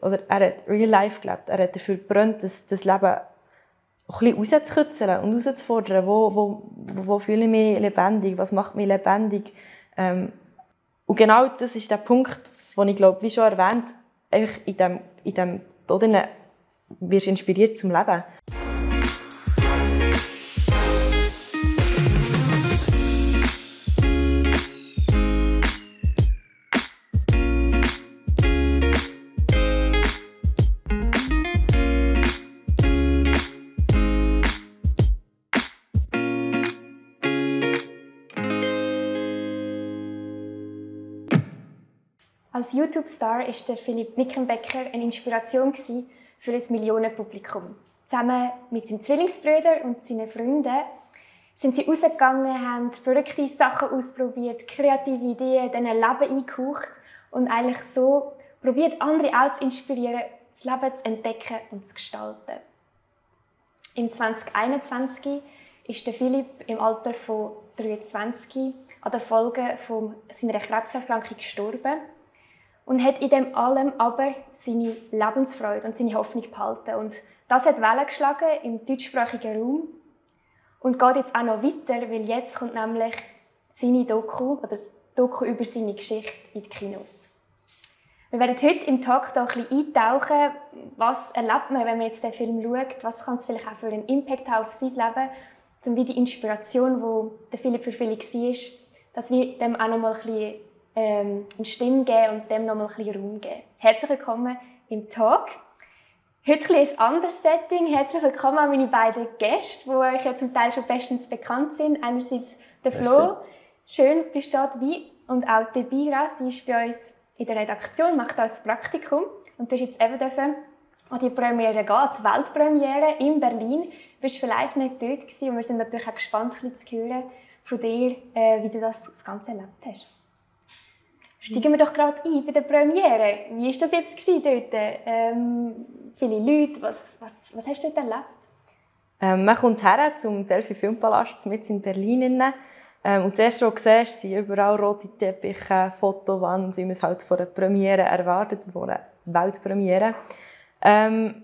Oder er hat Real Life gelebt. Er hat dafür gebrannt, das, das Leben ein bisschen rauszukitzeln und herauszufordern. Wo, wo, wo fühle ich mich lebendig? Was macht mich lebendig? Ähm, und genau das ist der Punkt, wo ich glaube, wie schon erwähnt, in dem, in dem Tod wirst du inspiriert zum Leben. Als YouTube-Star war Philipp Mickenbecker eine Inspiration für ein Millionenpublikum. Zusammen mit seinem Zwillingsbruder und seinen Freunden sind sie rausgegangen, haben verrückte Sachen ausprobiert, kreative Ideen, denen Leben eingehaucht und eigentlich so probiert, andere auch zu inspirieren, das Leben zu entdecken und zu gestalten. Im 2021 ist Philipp im Alter von 23 an den Folgen seiner Krebserkrankung gestorben und hat in dem allem aber seine Lebensfreude und seine Hoffnung behalten. Und das hat Wellen geschlagen im deutschsprachigen Raum und geht jetzt auch noch weiter, weil jetzt kommt nämlich seine Doku oder Doku über seine Geschichte in die Kinos. Wir werden heute im Talk da ein bisschen eintauchen, was erlebt man, wenn man jetzt den Film schaut, was kann es vielleicht auch für einen Impact haben auf sein Leben, zum wie die Inspiration, die der Philipp für viele war, dass wir dem auch noch mal ein bisschen ähm, eine Stimme geben und dem noch mal ein bisschen Raum geben. Herzlich willkommen im Talk. Heute ein, ein anderes Setting. Herzlich willkommen an meine beiden Gäste, die euch ja zum Teil schon bestens bekannt sind. Einerseits der Flo. Schön, bist du dabei. Und auch die Bira. Sie ist bei uns in der Redaktion, macht das Praktikum. Und du hast jetzt eben dürfen an die Premiere gehen, die Weltpremiere in Berlin. Du warst vielleicht nicht dort gewesen und wir sind natürlich auch gespannt, ein bisschen zu hören von dir, äh, wie du das, das Ganze erlebt hast. Steigen wir doch gerade ein bei der Premiere. Wie war das jetzt dort? Ähm, viele Leute, was, was, was hast du dort erlebt? Ähm, man kommt her zum Delphi Filmpalast mit in Berlin. Ähm, und das erste, was du siehst, sind überall rote Teppiche, Fotowand, wie man es halt von einer Premiere erwartet, von einer Weltpremiere. Ähm,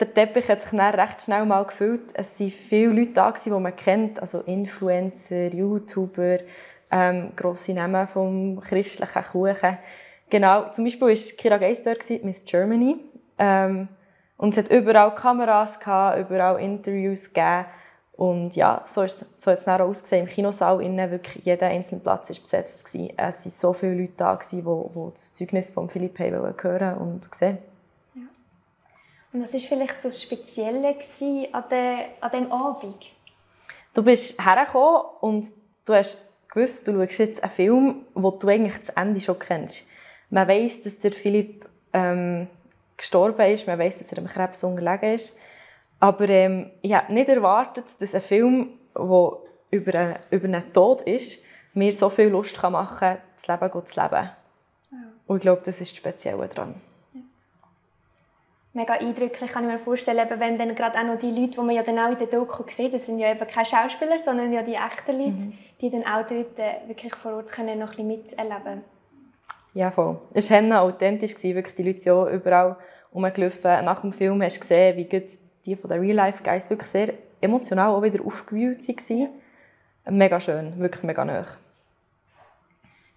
der Teppich hat sich dann recht schnell mal gefüllt. Es waren viele Leute da, die man kennt, also Influencer, YouTuber, ähm, grosse Namen vom christlichen Kuchen. Genau, zum Beispiel war Kira Geis dort, Miss Germany. Ähm, und es hat überall Kameras, gehabt, überall Interviews gegeben. Und ja, so, ist, so hat es dann auch ausgesehen. Im Kinosaal innen wirklich jeder einzelne Platz war besetzt. Gewesen. Es waren so viele Leute da, die, die das Zeugnis von Philipp hören und sehen ja. Und was war vielleicht so das Spezielle an, de, an diesem Abend? Du bist hergekommen und du hast gewusst, du schaust jetzt einen Film, wo du eigentlich das Ende schon kennst. Man weiß, dass der Philipp ähm, gestorben ist, man weiß, dass er am Krebs unterlegen ist. Aber ähm, ich habe nicht erwartet, dass ein Film, der über, einen, über einen Tod ist, mir so viel Lust machen kann, das Leben zu leben. Ja. Und ich glaube, das ist das Spezielle daran mega eindrücklich, kann ich mir vorstellen, wenn dann gerade auch noch die Leute, die man ja dann auch in der Doku sieht, das sind ja eben keine Schauspieler, sondern ja die echten Leute, mhm. Die dann auch dort äh, wirklich vor Ort können noch ein bisschen miterleben Ja, voll. Es war authentisch, wirklich die Leute sind überall rumgelaufen. Nach dem Film hast du gesehen, wie die von den Real-Life-Guys wirklich sehr emotional auch wieder aufgewühlt waren. Mega schön, wirklich mega nah.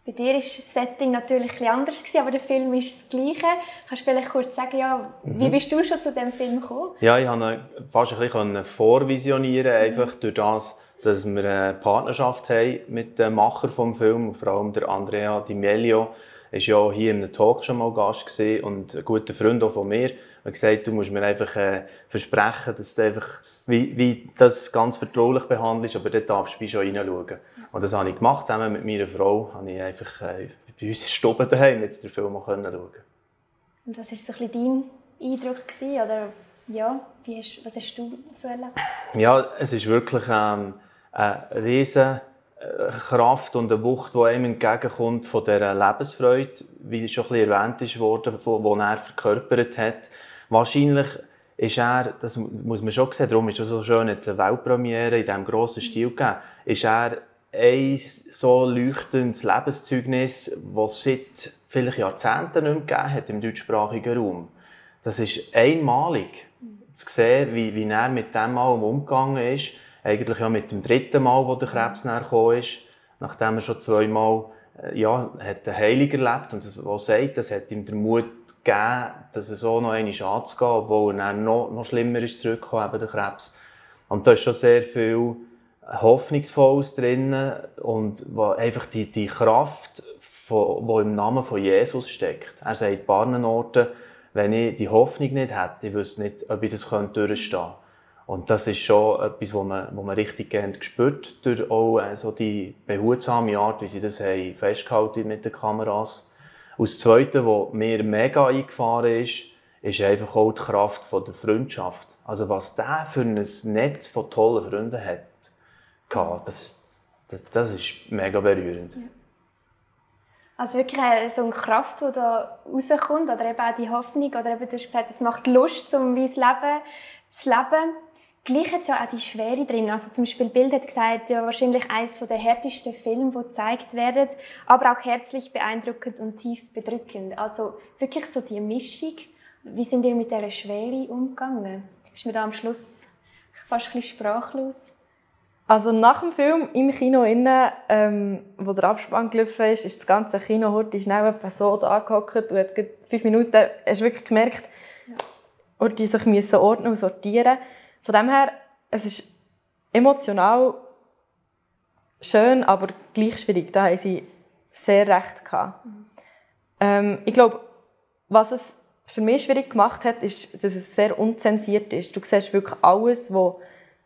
Bei dir war das Setting natürlich etwas anders, aber der Film ist das Gleiche. Kannst du vielleicht kurz sagen, ja, wie mhm. bist du schon zu diesem Film gekommen? Ja, ich konnte fast ein bisschen vorvisionieren, mhm. einfach durch das, dass wir eine Partnerschaft haben mit dem Macher des Films, vor allem der Andrea Di Melio. War ja hier in einem Talk schon mal Gast und ein guter Freund auch von mir. Er hat gesagt, du musst mir einfach äh, versprechen, dass du einfach wie, wie das ganz vertraulich behandelst, aber dort darfst du schon reinschauen. Und das habe ich gemacht, zusammen mit meiner Frau, habe ich einfach äh, bei uns in Stube daheim jetzt den Film schauen Und was war so ein dein Eindruck? Gewesen, oder ja, wie hast, was hast du so erlebt? Ja, es ist wirklich ähm, eine riesige äh, Kraft und eine Wucht, die einem entgegenkommt von dieser Lebensfreude, wie schon ein bisschen erwähnt wurde, die er verkörpert hat. Wahrscheinlich ist er, das muss man schon sehen, darum ist es so schön, jetzt eine Weltpremiere in diesem grossen Stil gegeben, ist er ein so leuchtendes Lebenszeugnis, das es seit vielleicht Jahrzehnten nicht mehr gegeben hat im deutschsprachigen Raum. das ist einmalig zu sehen, wie, wie er mit dem Mal umgegangen ist. Eigentlich ja mit dem dritten Mal, wo der Krebs gekommen ist, nachdem er schon zweimal äh, ja, hat einen Heilig erlebt und was sagt, das hat ihm den Mut gegeben, dass er so noch einmal anzugehen, obwohl er dann noch, noch schlimmer ist zurückgekommen, eben der Krebs. Und da ist schon sehr viel Hoffnungsvolles drin und einfach die, die Kraft, die im Namen von Jesus steckt. Er sagt an Orten, wenn ich die Hoffnung nicht hätte, ich wüsste nicht, ob ich das durchstehen könnte. Und das ist schon etwas, was man, was man richtig gerne spürt, durch auch äh, die behutsame Art, wie sie das haben festgehalten mit den Kameras. Und das Zweite, was mir mega eingefahren ist, ist einfach auch die Kraft der Freundschaft. Also was der für ein Netz von tollen Freunden hat, das ist, das, das ist mega berührend. Ja. Also wirklich so eine Kraft, die da rauskommt, oder eben auch die Hoffnung, oder eben, du hast gesagt, es macht Lust, um mein Leben zu leben. Gleich es ja auch die Schwere drin. Also zum Beispiel Bild hat gesagt, ja wahrscheinlich eines der härtesten Filme, die gezeigt werden, aber auch herzlich beeindruckend und tief bedrückend. Also wirklich so die Mischung. Wie sind ihr mit dieser Schwere umgegangen? Ist mir da am Schluss fast ein bisschen sprachlos? Also nach dem Film im Kino innen, ähm, wo der Abspann gelaufen ist, ist das ganze Kino heute schnell so da angehockt und hat fünf Minuten, hast wirklich gemerkt, ja. die sich müssen ordnen und sortieren. Von dem her, es ist emotional schön, aber gleich schwierig. Da haben sie sehr recht. Mhm. Ähm, ich glaube, was es für mich schwierig gemacht hat, ist, dass es sehr unzensiert ist. Du siehst wirklich alles, was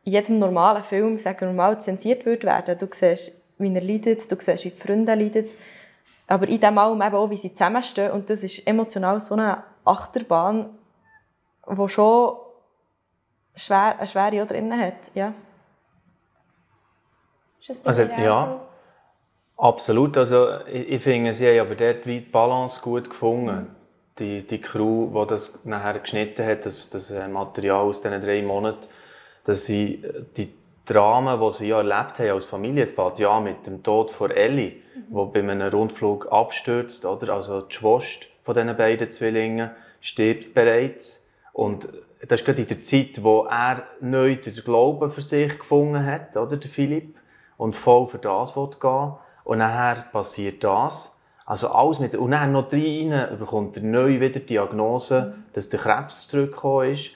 in jedem normalen Film sagen normal zensiert wird werden. Du siehst, wie er leidet, du siehst, wie die Freunde leiden. Aber in diesem Album eben auch, wie sie zusammenstehen. Und das ist emotional so eine Achterbahn, die schon schwer, eine Schwere drin hat. Ja. also, ja, absolut. Also, ich, ich finde, sie haben aber dort die Balance gut gefunden. Mhm. Die, die Crew, die das nachher geschnitten hat, das, das äh, Material aus diesen drei Monaten, dass sie äh, die Dramen, die sie ja erlebt haben als Familie, es fängt ja mit dem Tod von Ellie, mhm. wo bei einem Rundflug abstürzt, oder? Also die Schwester von diesen beiden Zwillingen stirbt bereits. Und das ist gerade in der Zeit, wo er neu den Glauben für sich gefunden hat, oder, der Philipp, und voll für das gehen will. Und nachher passiert das. Also alles mit, und dann noch rein bekommt er neu wieder die Diagnose, dass der Krebs zurückgekommen ist.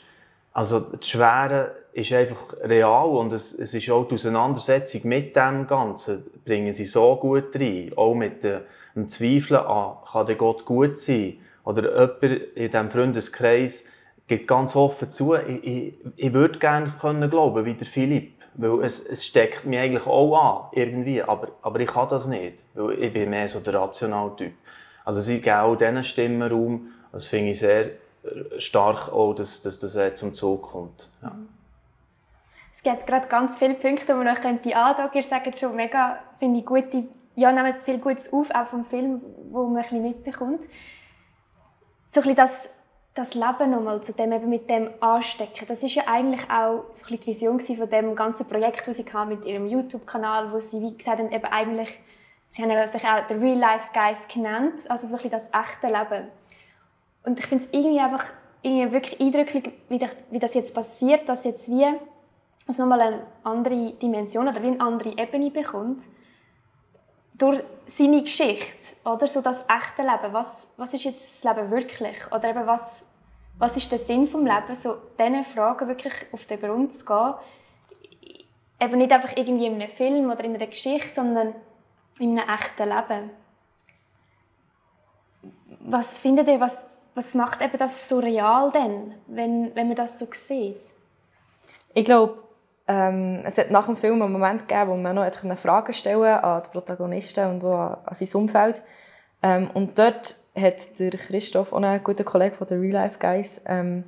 Also das Schwere ist einfach real und es, es ist auch die Auseinandersetzung mit dem Ganzen, bringen sie so gut rein. Auch mit dem Zweifeln an, kann der Gott gut sein? Oder jemand in diesem Freundeskreis gibt ganz offen zu, ich, ich, ich würde gerne können glauben, wie der Philipp. Weil es, es steckt mich eigentlich auch an, irgendwie, aber, aber ich kann das nicht, weil ich bin mehr so der Rationaltyp. Also sie geben auch diesen Stimmen Raum, das finde ich sehr stark auch, dass, dass das zum Zug kommt. Ja. Es gibt gerade ganz viele Punkte, die man noch könnte andocken. Ihr sagt schon mega, finde ich, gute, ja, nehmen viel Gutes auf, auch vom Film, wo man ein bisschen mitbekommt. So ein bisschen das, das Leben nochmal zu dem, eben mit dem anstecken, das ist ja eigentlich auch so ein die Vision von dem ganzen Projekt, das sie mit ihrem YouTube-Kanal, wo sie, wie gesagt haben, eben eigentlich, sie haben sich auch den Real Life Guys genannt, also so ein das echte Leben. Und ich finde es irgendwie einfach irgendwie wirklich eindrücklich, wie, wie das jetzt passiert, dass jetzt wie es nochmal eine andere Dimension oder wie eine andere Ebene bekommt durch seine Geschichte oder so das echte Leben. Was, was ist jetzt das Leben wirklich? Oder eben was, was ist der Sinn vom Leben? So diesen Fragen wirklich auf den Grund zu gehen. Eben nicht einfach irgendwie in einem Film oder in einer Geschichte, sondern in einem echten Leben. Was findet ihr, was was macht eben das so real denn, wenn, wenn man das so sieht? Ich glaube, ähm, es hat nach dem Film einen Moment gegeben, wo man noch Fragen stellen an die Protagonisten und auch an sein Umfeld. Ähm, und dort hat der Christoph, auch ein guter Kollege von den Real Life Guys, ähm,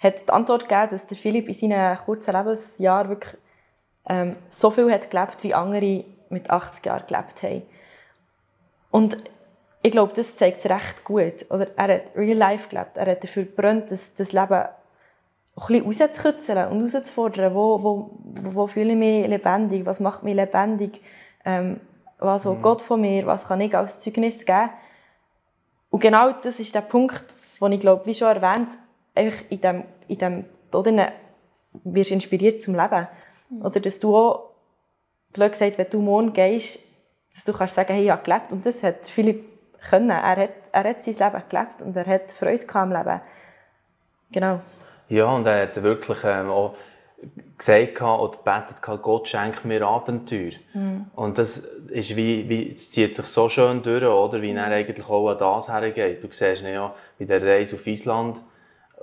hat die Antwort gegeben, dass der Philipp in seinen kurzen Lebensjahren wirklich ähm, so viel hat gelebt, wie andere mit 80 Jahren gelebt haben. Und ich glaube, das zeigt es recht gut. Oder er hat real life gelebt. Er hat dafür gebrannt, das, das Leben ein bisschen rauszukitzeln und herauszufordern. Wo, wo, wo fühle ich mich lebendig? Was macht mich lebendig? Ähm, was will mhm. Gott von mir? Was kann ich als Zeugnis geben? Und genau das ist der Punkt, den ich glaube, wie schon erwähnt, einfach in dem, in dem Tod wirst inspiriert zum Leben. Mhm. Oder dass du auch, blöd gesagt, wenn du morgen gehst, dass du kannst sagen, hey, ich habe gelebt. Und das hat Philipp können. Er hat, er hat sein Leben gelebt und er hat Freude am Leben. Genau. Ja, und er hat wirklich ähm, auch gesagt oder gebetet, Gott schenkt mir Abenteuer. Mhm. Und das, ist wie, wie, das zieht sich so schön durch, oder? wie er eigentlich auch an das hergeht. Du siehst ihn ja bei der Reise auf Island,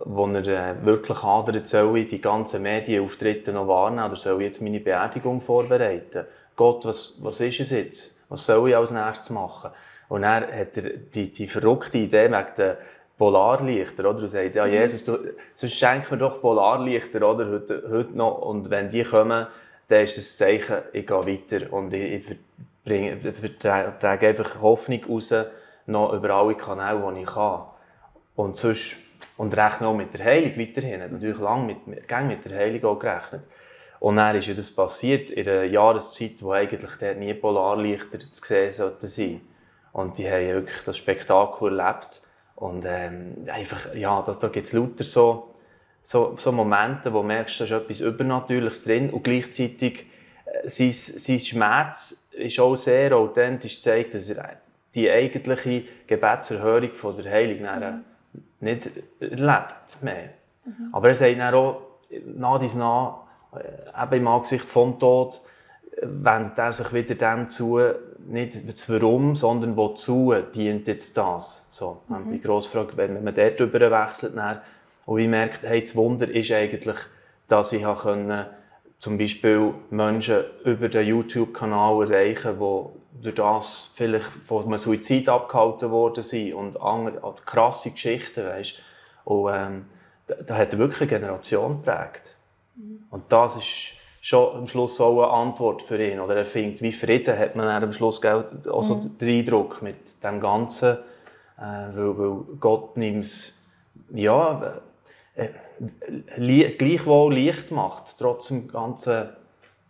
wo er äh, wirklich hadert, soll ich die ganzen Medienauftritte noch wahrnehmen oder soll ich jetzt meine Beerdigung vorbereiten? Gott, was, was ist es jetzt? Was soll ich als nächstes machen? Und dann hat er die, die verrückte Idee wegen den Polarlichter, oder? Du sagst, ja, mhm. Jesus, du, sonst schenk mir doch Polarlichter, oder? Heute, heute noch. Und wenn die kommen, dann ist das Zeichen, ich gehe weiter. Und ich, ich trage einfach Hoffnung raus, noch über alle Kanäle, die ich kann. Und sonst, und rechne auch mit der Heilung weiterhin. Habe natürlich lange mit, mit, mit der Heilung auch gerechnet. Und dann ist ja das passiert in einer Jahreszeit, wo eigentlich dort nie Polarlichter zu sehen sollten sein. Und die haben wirklich das Spektakel erlebt. Und ähm, einfach, ja, da, da gibt es lauter so, so, so Momente, wo du merkst, da ist etwas Übernatürliches drin und gleichzeitig äh, sein, sein Schmerz ist auch sehr authentisch zeigt, dass er die eigentliche Gebetserhörung von der Heiligen mhm. nicht erlebt mehr. Mhm. Aber er sagt dann auch, nach dies nach, äh, eben im Angesicht vom Tod, wendet er sich wieder dem zu, nicht das Warum, sondern wozu dient jetzt das? So, mhm. die grosse Frage, wenn man dort drüber wechselt dann, und ich merke, hey, das Wunder ist eigentlich, dass ich können, zum Beispiel Menschen über den YouTube-Kanal erreichen die durch das vielleicht von einem Suizid abgehalten worden sind und andere, also krasse Geschichten, weißt Und ähm, da, da hat wirklich eine Generation geprägt. Mhm. Und das ist schon am Schluss auch eine Antwort für ihn. Oder er findet, wie Frieden hat man am Schluss auch so mhm. den Eindruck mit dem Ganzen, äh, weil, weil Gott nimmt es, ja, äh, li gleichwohl Licht macht, trotz dem ganzen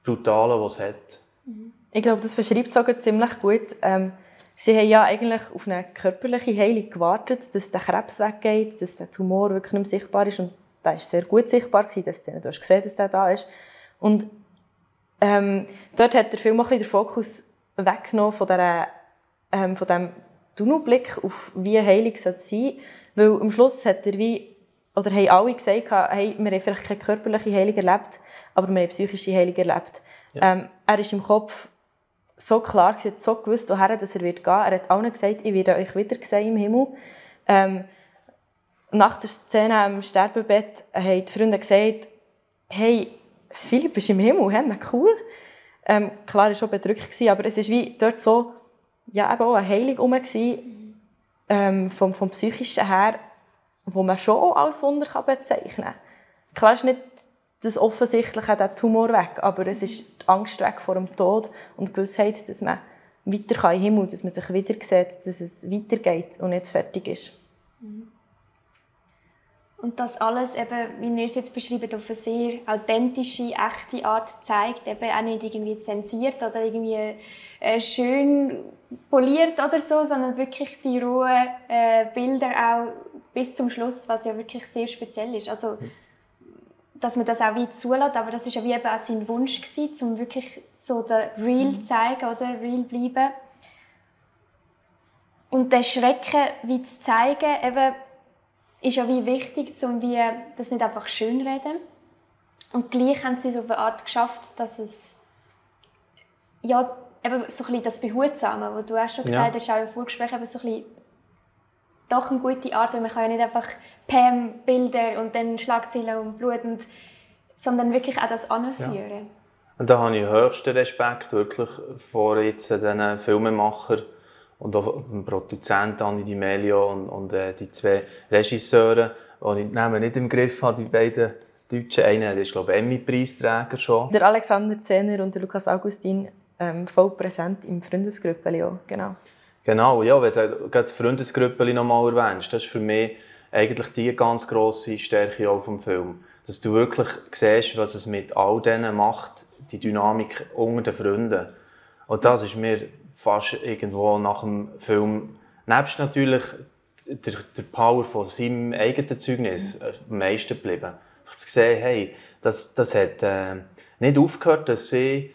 Brutalen, was es hat. Mhm. Ich glaube, das beschreibt es auch ziemlich gut. Ähm, sie haben ja eigentlich auf eine körperliche Heilung gewartet, dass der Krebs weggeht, dass der Tumor wirklich nicht mehr sichtbar ist. Und da war sehr gut sichtbar, gewesen, dass du hast gesehen dass der da ist. Und ähm, dort hat der Film auch ein den Fokus weggenommen von, der, ähm, von dem Tunnelblick auf wie Heilung sein sollte. Weil am Schluss hat er wie, oder haben alle gesagt, hey, wir haben vielleicht keine körperliche Heilung erlebt, aber wir haben psychische Heilung erlebt. Ja. Ähm, er ist im Kopf so klar, er hat so gewusst, woher dass er wird gehen. Er hat allen gesagt, ich werde euch wieder sehen im Himmel. Ähm, nach der Szene am Sterbebett haben die Freunde gesagt, hey, Philipp ist im Himmel, hey, cool. Ähm, klar, war schon bedrückt, aber es war wie dort so, ja, eben auch eine Heilung herum, ähm, vom, vom Psychischen her, wo man schon auch als Wunder kann bezeichnen kann. Klar ist nicht das Offensichtliche, der Tumor weg, aber es ist die Angst weg vor dem Tod und die Gewissheit, dass man weiter kann im Himmel, dass man sich wieder sieht, dass es weitergeht und nicht fertig ist. Mhm. Und das alles, eben, wie ihr es jetzt beschreibt, auf eine sehr authentische, echte Art zeigt, eben auch nicht irgendwie zensiert oder irgendwie äh, schön poliert oder so, sondern wirklich die rohen äh, Bilder auch bis zum Schluss, was ja wirklich sehr speziell ist. Also, dass man das auch wie zulässt, aber das ist ja wie eben auch sein Wunsch gewesen, um wirklich so den Real mhm. zeigen oder Real bleiben. Und den Schrecken wie zu zeigen, eben ist ja wie wichtig, um wie das nicht einfach schönreden. Und gleich haben sie es auf eine Art geschafft, dass es ja, eben so ein bisschen das Behutsame, was du hast schon gesagt ja. hast, auch im Vorgespräch, eben so ein bisschen doch eine gute Art, weil man kann ja nicht einfach Pam Bilder und dann Schlagzeilen und Blut, und, sondern wirklich auch das anführen. Ja. Und da habe ich höchsten Respekt wirklich vor jetzt diesen Filmemachern, und auch dem Produzenten Anni Di Melio und, und äh, die zwei Regisseure, die ich Namen nicht im Griff habe, die beiden Deutschen. Einer ist, glaube ich, Emmy-Preisträger schon. Der Alexander Zehner und der Lukas Augustin ähm, voll präsent im Freundesgrüppeli auch, genau. Genau, ja, wenn du das Freundesgrüppeli noch mal erwähnst, das ist für mich eigentlich die ganz grosse Stärke auch vom Film. Dass du wirklich siehst, was es mit all denen macht, die Dynamik unter den Freunden. Und das ist mir fast irgendwo nach dem Film, nebst natürlich der, der Power von seinem eigenen Zeugnis äh, am meisten geblieben. Zu sehen, hey, das, das hat äh, nicht aufgehört, dass sie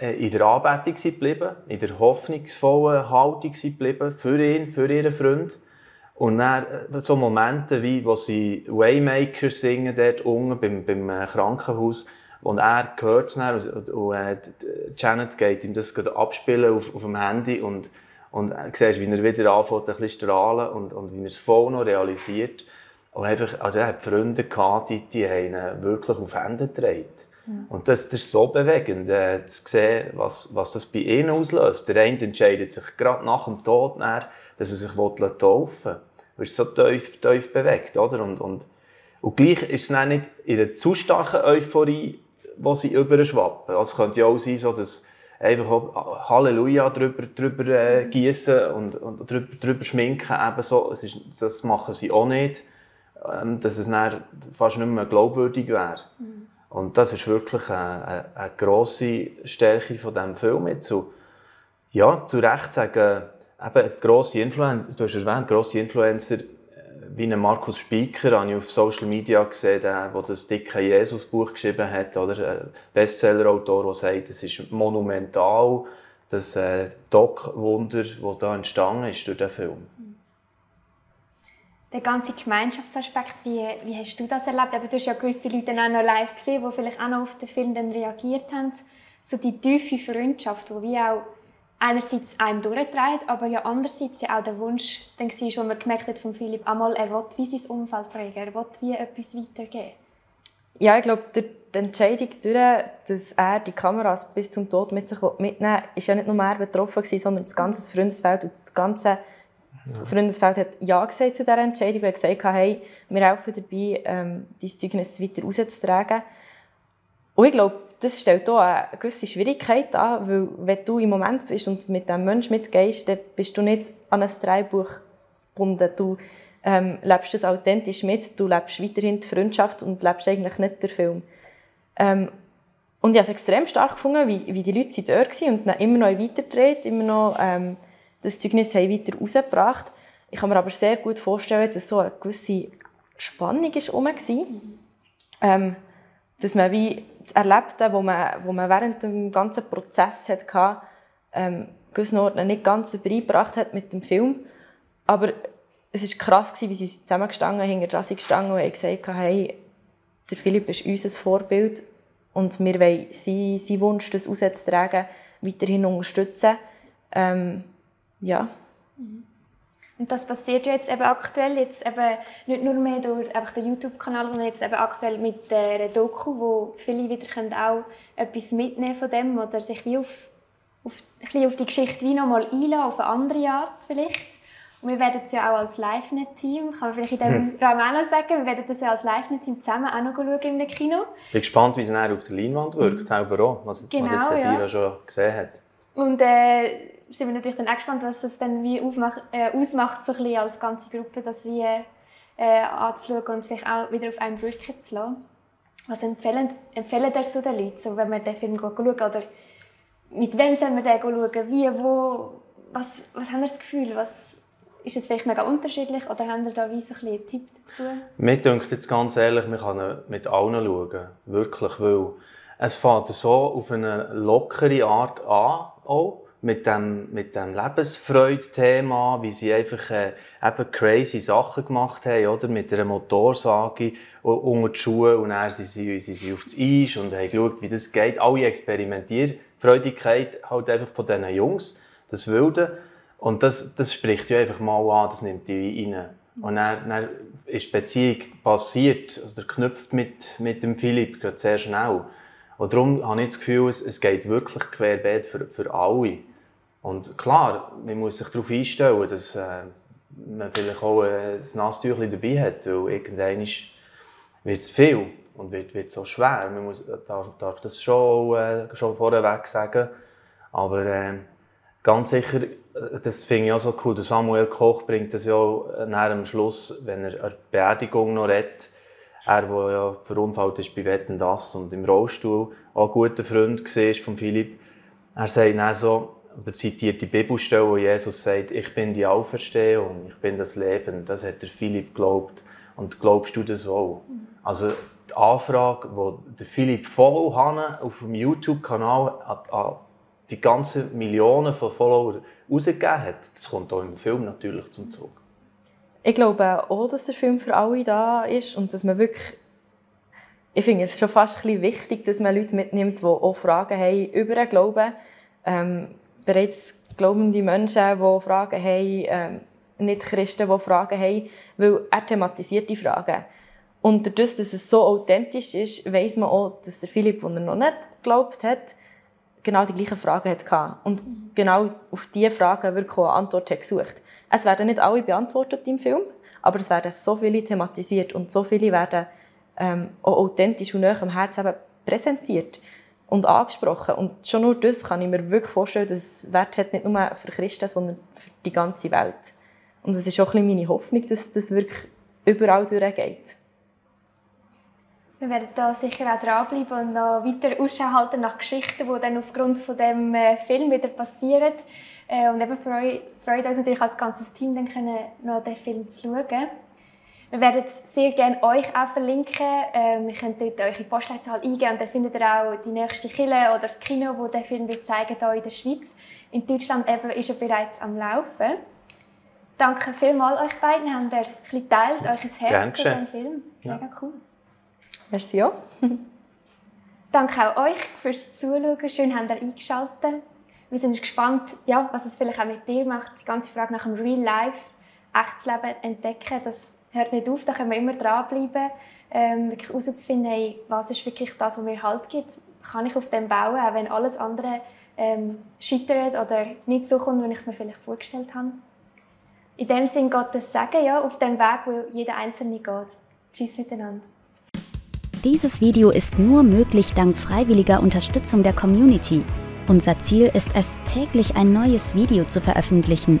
äh, in der Anbetung geblieben, in der hoffnungsvollen Haltung geblieben, für ihn, für ihren Freund. Und dann äh, so Momente, wie wo sie Waymaker singen, dort unten beim, beim äh, Krankenhaus, und er hört es dann und, und äh, Janet geht ihm das abspielen auf, auf dem Handy und, und du siehst, wie er wieder anfängt, ein bisschen strahlen und, und wie er es voll noch realisiert. Und einfach, also er hat Freunde gehabt, die, die haben ihn wirklich auf Hände getragen. Mhm. Und das, das ist so bewegend, äh, zu sehen, was, was das bei ihnen auslöst. Der eine entscheidet sich gerade nach dem Tod, dann, dass er sich taufen will. Er ist so tief, tief bewegt. Oder? Und, und, und gleich ist es dann nicht in einer zu starken Euphorie, wo sie überschwappen. Also es könnte ja auch sein, so, dass einfach Halleluja drüber, drüber äh, gießen und, und drüber, drüber schminken. Eben so. Es ist, das machen sie auch nicht, ähm, dass es dann fast nicht mehr glaubwürdig wäre. Mhm. Und das ist wirklich eine, eine, eine grosse Stärke von diesem Film. Jetzt. Und, ja, zu Recht sagen, eben grosse Influencer, du hast erwähnt, grosse Influencer wie ein Markus Spieker habe ich auf Social Media gesehen, der, der das dicke Jesus-Buch geschrieben hat, oder Bestseller-Autor, der sagt, es ist monumental, das äh, Doc-Wunder, das da entstanden ist durch den Film. Der ganze Gemeinschaftsaspekt, wie, wie hast du das erlebt? Aber du hast ja gewisse Leute auch noch live gesehen, die vielleicht auch noch auf den Film dann reagiert haben. So die tiefe Freundschaft, die wie auch einerseits einem durchtreibt, aber ja andererseits ja auch der Wunsch, dann war, wo man gemerkt hat von Philipp, einmal, er will wie sein Umfeld prägen, er will wie etwas weitergeben. Ja, ich glaube, die Entscheidung, durch, dass er die Kameras bis zum Tod mit sich mitnehmen will, ist ja nicht nur er betroffen, sondern das ganze Freundesfeld und das ganze ja. Freundesfeld hat Ja gesagt zu dieser Entscheidung. Er hat gesagt, hey, wir helfen dabei, ähm, dein Zeugnis weiter rauszutragen. Und ich glaube, das stellt auch eine gewisse Schwierigkeit an, weil wenn du im Moment bist und mit dem Menschen mitgehst, dann bist du nicht an ein Dreibuch gebunden. Du ähm, lebst es authentisch mit, du lebst weiterhin die Freundschaft und lebst eigentlich nicht den Film. Ähm, und ich habe es extrem stark gefunden, wie, wie die Leute dort waren und dann immer noch weitergedreht, immer noch ähm, das Zeugnis haben weiter rausgebracht. Ich kann mir aber sehr gut vorstellen, dass so eine gewisse Spannung ist war. Ähm, dass man wie das Erlebte, wo man, wo man während dem ganzen Prozess hatte, ähm, gewissen Orten nicht ganz übereingebracht hat mit dem Film. Aber es war krass, wie sie zusammengestanden hinter Jazzy gestanden und haben gesagt, hey, der Philipp ist unser Vorbild und wir wollen seinen, seinen Wunsch, das rauszutragen, weiterhin unterstützen. Ähm, ja. Mhm. Und das passiert jetzt eben aktuell, jetzt eben nicht nur mehr durch einfach den YouTube-Kanal, sondern jetzt eben aktuell mit der Doku, wo viele wieder können auch etwas mitnehmen von dem oder sich wie auf, auf, ein bisschen auf die Geschichte wie nochmal einladen, auf eine andere Art vielleicht. Und wir werden es ja auch als Live-Net-Team, kann man vielleicht in diesem hm. Raum auch noch sagen, wir werden das ja als Live-Net-Team zusammen auch noch schauen im Kino. Ich bin gespannt, wie es nachher auf der Leinwand wirkt, mhm. selber auch, was, genau, was jetzt der ja. schon gesehen hat. Und äh, sind wir natürlich dann auch gespannt, was das dann wie aufmacht, äh, ausmacht, so ein als ganze Gruppe, das wie äh, anzuschauen und vielleicht auch wieder auf einem wirken zu lassen. Was empfehlen, empfehlen ihr so den Leuten, so, wenn wir den Film schauen? Oder mit wem sollen wir den schauen? Wie, wo? Was, was haben ihr das Gefühl? Was, ist es vielleicht mega unterschiedlich oder haben ihr da wie so ein einen Tipp dazu? Mir denkt jetzt ganz ehrlich, wir können mit allen schauen. Wirklich, weil es fängt so auf eine lockere Art an, auch mit dem, mit dem Lebensfreude-Thema, wie sie einfach äh, eben crazy Sachen gemacht haben, oder? Mit einer Motorsage unter die Schuhe und dann sind sie, sie, sie auf das Eis und haben geschaut, wie das geht. Alle Experimentierfreudigkeit halt einfach von diesen Jungs, das Wilde. Und das, das spricht ja einfach mal an, das nimmt die rein. Und dann, dann ist die Beziehung passiert, also der knüpft mit, mit dem Philipp sehr schnell. Und darum habe ich das Gefühl, es, es geht wirklich querbeet für, für alle. Und klar, man muss sich darauf einstellen, dass äh, man vielleicht auch äh, ein Nasstüchchen dabei hat, weil irgendwann wird es viel und wird, wird so schwer. Man muss, darf, darf das schon, äh, schon vorweg sagen. Aber äh, ganz sicher, äh, das finde ich auch so cool, der Samuel Koch bringt das ja nach am Schluss, wenn er eine Beerdigung noch redet, er, der ja verunfallt ist bei Wetten das und im Rollstuhl auch ein guter Freund war von Philipp, er sagt dann so, oder zitiert die Bibelstelle, wo Jesus sagt, ich bin die Auferstehung, ich bin das Leben. Das hat der Philipp geglaubt. Und glaubst du das auch? Also die Anfrage, die der Philipp voll auf dem YouTube-Kanal an, an die ganzen Millionen von Followern rausgegeben hat, das kommt auch im Film natürlich zum Zug. Ich glaube auch, dass der Film für alle da ist und dass man wirklich ich finde es schon fast ein bisschen wichtig, dass man Leute mitnimmt, die auch Fragen haben über den Glauben. Ähm, bereits glaubende Menschen, die Fragen haben, ähm, nicht Christen, die Fragen haben, weil er thematisiert die Fragen. Und dadurch, dass es so authentisch ist, weiß man auch, dass der Philipp, der noch nicht geglaubt hat, genau die gleichen Fragen hatte. Und genau auf diese Fragen wirklich eine Antwort hat gesucht. Es werden nicht alle beantwortet im Film, aber es werden so viele thematisiert und so viele werden ähm, auch authentisch und näher am Herzen präsentiert und angesprochen. Und schon nur das kann ich mir wirklich vorstellen, dass es Wert hat, nicht nur für Christen, sondern für die ganze Welt. Und es ist auch ein meine Hoffnung, dass das wirklich überall durchgeht. Wir werden da sicher auch dranbleiben und noch weiter Ausschau halten nach Geschichten, die dann aufgrund von dem äh, Film wieder passieren. Äh, und eben freut, freut uns natürlich als ganzes Team, dann können, noch den Film zu schauen. Wir werden sehr gerne euch auch verlinken. Ähm, ihr könnt dort eure Postleitzahl eingeben und dann findet ihr auch die nächste Kille oder das Kino, wo der Film wird zeigen hier in der Schweiz. In Deutschland eben ist er bereits am Laufen. Danke vielmals euch beiden, habt ihr ein bisschen teilt, euch Herz Gern zu diesem Film. Ja. Mega cool. Merci auch. Danke auch euch fürs Zuschauen. Schön, habt ihr eingeschaltet. Wir sind gespannt, ja, was es vielleicht auch mit dir macht. Die ganze Frage nach dem Real Life, echtes Leben entdecken, das hört nicht auf, da können wir immer dranbleiben, ähm, wirklich herauszufinden, hey, was ist wirklich das, was mir Halt gibt. Kann ich auf dem bauen, auch wenn alles andere ähm, scheitert oder nicht so kommt, wie ich es mir vielleicht vorgestellt habe. In dem Sinn Gottes Sagen, ja, auf dem Weg, wo jeder Einzelne geht. Tschüss miteinander. Dieses Video ist nur möglich dank freiwilliger Unterstützung der Community. Unser Ziel ist es, täglich ein neues Video zu veröffentlichen.